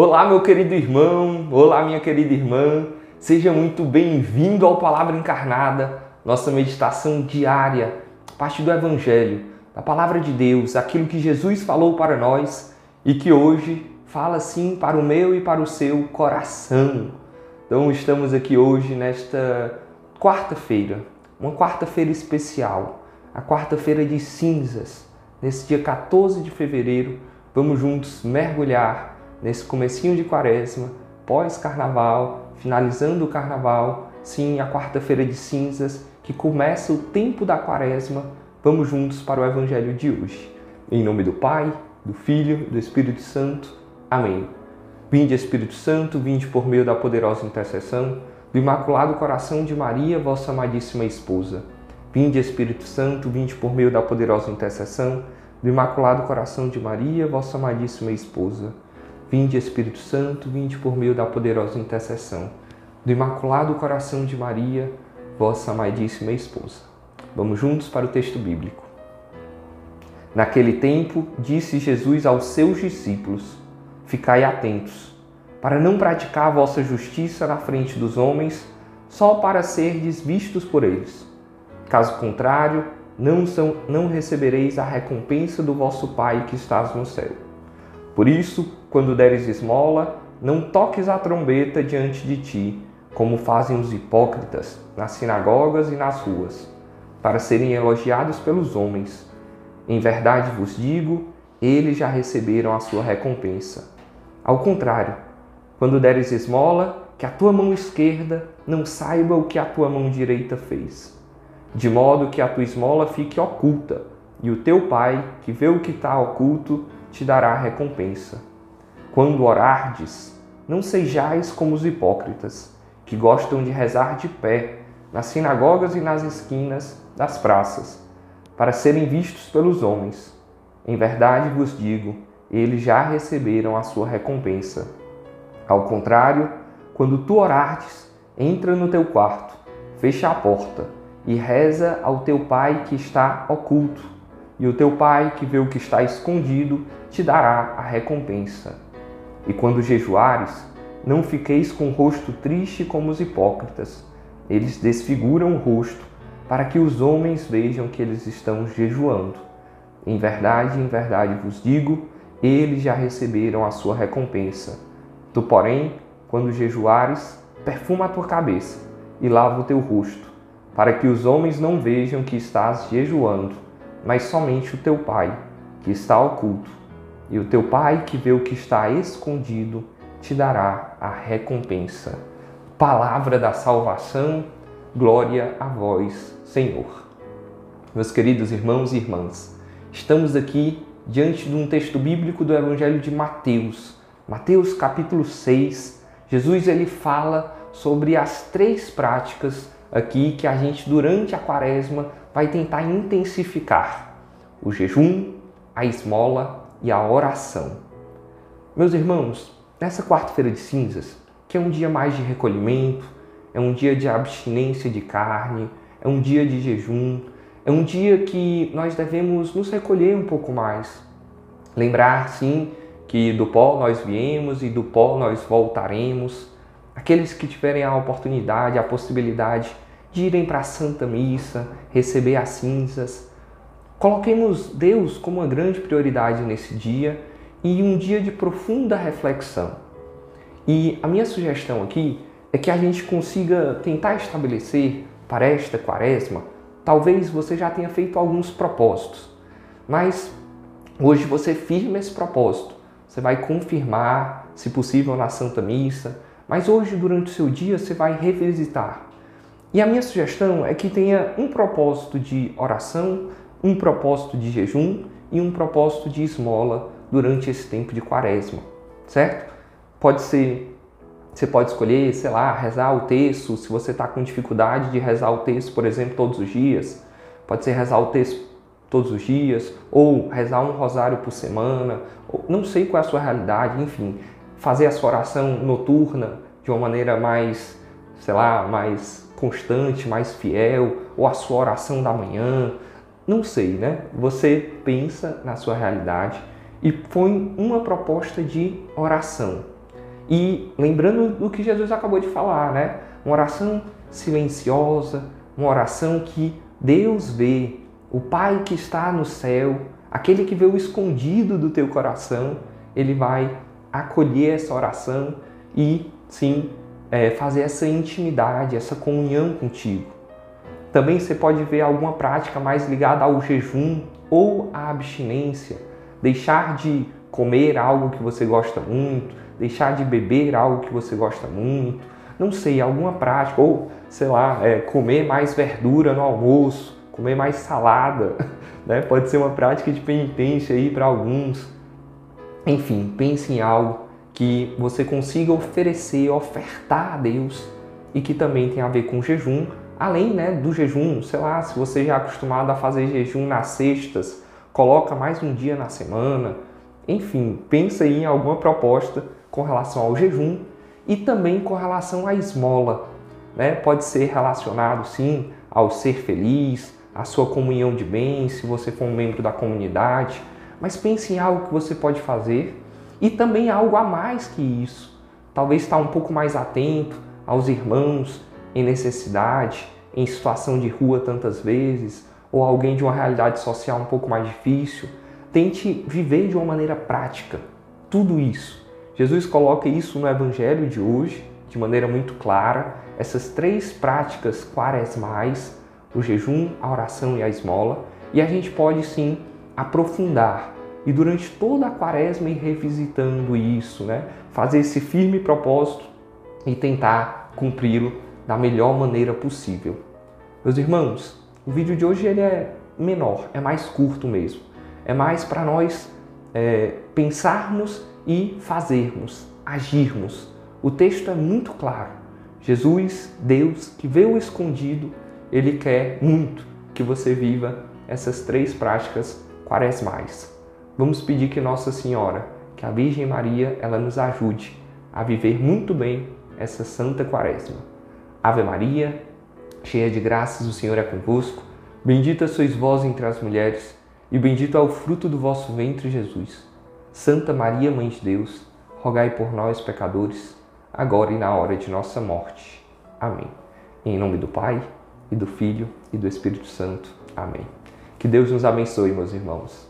Olá, meu querido irmão, olá, minha querida irmã, seja muito bem-vindo ao Palavra Encarnada, nossa meditação diária, parte do Evangelho, da Palavra de Deus, aquilo que Jesus falou para nós e que hoje fala sim para o meu e para o seu coração. Então, estamos aqui hoje nesta quarta-feira, uma quarta-feira especial, a quarta-feira de cinzas, nesse dia 14 de fevereiro, vamos juntos mergulhar nesse comecinho de quaresma, pós-carnaval, finalizando o carnaval, sim, a quarta-feira de cinzas, que começa o tempo da quaresma, vamos juntos para o evangelho de hoje. Em nome do Pai, do Filho, do Espírito Santo. Amém. Vinde, Espírito Santo, vinde por meio da poderosa intercessão do Imaculado Coração de Maria, vossa amadíssima esposa. Vinde, Espírito Santo, vinde por meio da poderosa intercessão do Imaculado Coração de Maria, vossa amadíssima esposa. Vinde, Espírito Santo, vinde por meio da poderosa intercessão do Imaculado Coração de Maria, vossa amadíssima esposa. Vamos juntos para o texto bíblico. Naquele tempo, disse Jesus aos seus discípulos: Ficai atentos, para não praticar vossa justiça na frente dos homens, só para serdes vistos por eles. Caso contrário, não, são, não recebereis a recompensa do vosso Pai que estás no céu. Por isso, quando deres esmola, não toques a trombeta diante de ti, como fazem os hipócritas nas sinagogas e nas ruas, para serem elogiados pelos homens. Em verdade vos digo, eles já receberam a sua recompensa. Ao contrário, quando deres esmola, que a tua mão esquerda não saiba o que a tua mão direita fez, de modo que a tua esmola fique oculta, e o teu Pai, que vê o que está oculto, te dará recompensa. Quando orardes, não sejais como os hipócritas, que gostam de rezar de pé, nas sinagogas e nas esquinas das praças, para serem vistos pelos homens. Em verdade vos digo, eles já receberam a sua recompensa. Ao contrário, quando tu orardes, entra no teu quarto, fecha a porta e reza ao teu pai que está oculto, e o teu pai que vê o que está escondido te dará a recompensa. E quando jejuares, não fiqueis com o rosto triste como os hipócritas. Eles desfiguram o rosto para que os homens vejam que eles estão jejuando. Em verdade, em verdade vos digo, eles já receberam a sua recompensa. Tu, porém, quando jejuares, perfuma a tua cabeça e lava o teu rosto, para que os homens não vejam que estás jejuando, mas somente o teu Pai, que está oculto e o teu Pai que vê o que está escondido te dará a recompensa. Palavra da salvação, glória a vós, Senhor. Meus queridos irmãos e irmãs, estamos aqui diante de um texto bíblico do Evangelho de Mateus. Mateus capítulo 6. Jesus ele fala sobre as três práticas aqui que a gente durante a quaresma vai tentar intensificar: o jejum, a esmola e a oração. Meus irmãos, nessa quarta-feira de cinzas, que é um dia mais de recolhimento, é um dia de abstinência de carne, é um dia de jejum, é um dia que nós devemos nos recolher um pouco mais. Lembrar, sim, que do pó nós viemos e do pó nós voltaremos. Aqueles que tiverem a oportunidade, a possibilidade de irem para a Santa Missa, receber as cinzas, Coloquemos Deus como uma grande prioridade nesse dia e um dia de profunda reflexão. E a minha sugestão aqui é que a gente consiga tentar estabelecer para esta quaresma, talvez você já tenha feito alguns propósitos, mas hoje você firma esse propósito. Você vai confirmar, se possível, na Santa Missa, mas hoje, durante o seu dia, você vai revisitar. E a minha sugestão é que tenha um propósito de oração, um propósito de jejum e um propósito de esmola durante esse tempo de quaresma, certo? Pode ser, você pode escolher, sei lá, rezar o texto, se você está com dificuldade de rezar o texto, por exemplo, todos os dias, pode ser rezar o texto todos os dias, ou rezar um rosário por semana, não sei qual é a sua realidade, enfim, fazer a sua oração noturna de uma maneira mais, sei lá, mais constante, mais fiel, ou a sua oração da manhã, não sei, né? Você pensa na sua realidade e põe uma proposta de oração. E lembrando do que Jesus acabou de falar, né? Uma oração silenciosa, uma oração que Deus vê, o Pai que está no céu, aquele que vê o escondido do teu coração, ele vai acolher essa oração e sim é, fazer essa intimidade, essa comunhão contigo. Também você pode ver alguma prática mais ligada ao jejum ou à abstinência, deixar de comer algo que você gosta muito, deixar de beber algo que você gosta muito, não sei, alguma prática, ou sei lá, é, comer mais verdura no almoço, comer mais salada, né? pode ser uma prática de penitência aí para alguns. Enfim, pense em algo que você consiga oferecer, ofertar a Deus e que também tem a ver com jejum, além né, do jejum, sei lá, se você já é acostumado a fazer jejum nas sextas, coloca mais um dia na semana, enfim, pensa aí em alguma proposta com relação ao jejum e também com relação à esmola. Né? Pode ser relacionado sim ao ser feliz, à sua comunhão de bens, se você for um membro da comunidade, mas pense em algo que você pode fazer e também algo a mais que isso. Talvez estar um pouco mais atento aos irmãos em necessidade, em situação de rua tantas vezes, ou alguém de uma realidade social um pouco mais difícil. Tente viver de uma maneira prática tudo isso. Jesus coloca isso no evangelho de hoje de maneira muito clara, essas três práticas quaresmais, o jejum, a oração e a esmola, e a gente pode sim aprofundar e durante toda a quaresma ir revisitando isso, né? Fazer esse firme propósito e tentar cumpri-lo da melhor maneira possível. Meus irmãos, o vídeo de hoje ele é menor, é mais curto mesmo. É mais para nós é, pensarmos e fazermos, agirmos. O texto é muito claro. Jesus, Deus, que vê o escondido, ele quer muito que você viva essas três práticas quaresmais. Vamos pedir que Nossa Senhora, que a Virgem Maria, ela nos ajude a viver muito bem essa Santa Quaresma. Ave Maria, cheia de graças, o Senhor é convosco. Bendita sois vós entre as mulheres, e bendito é o fruto do vosso ventre, Jesus. Santa Maria, Mãe de Deus, rogai por nós, pecadores, agora e na hora de nossa morte. Amém. Em nome do Pai, e do Filho, e do Espírito Santo. Amém. Que Deus nos abençoe, meus irmãos.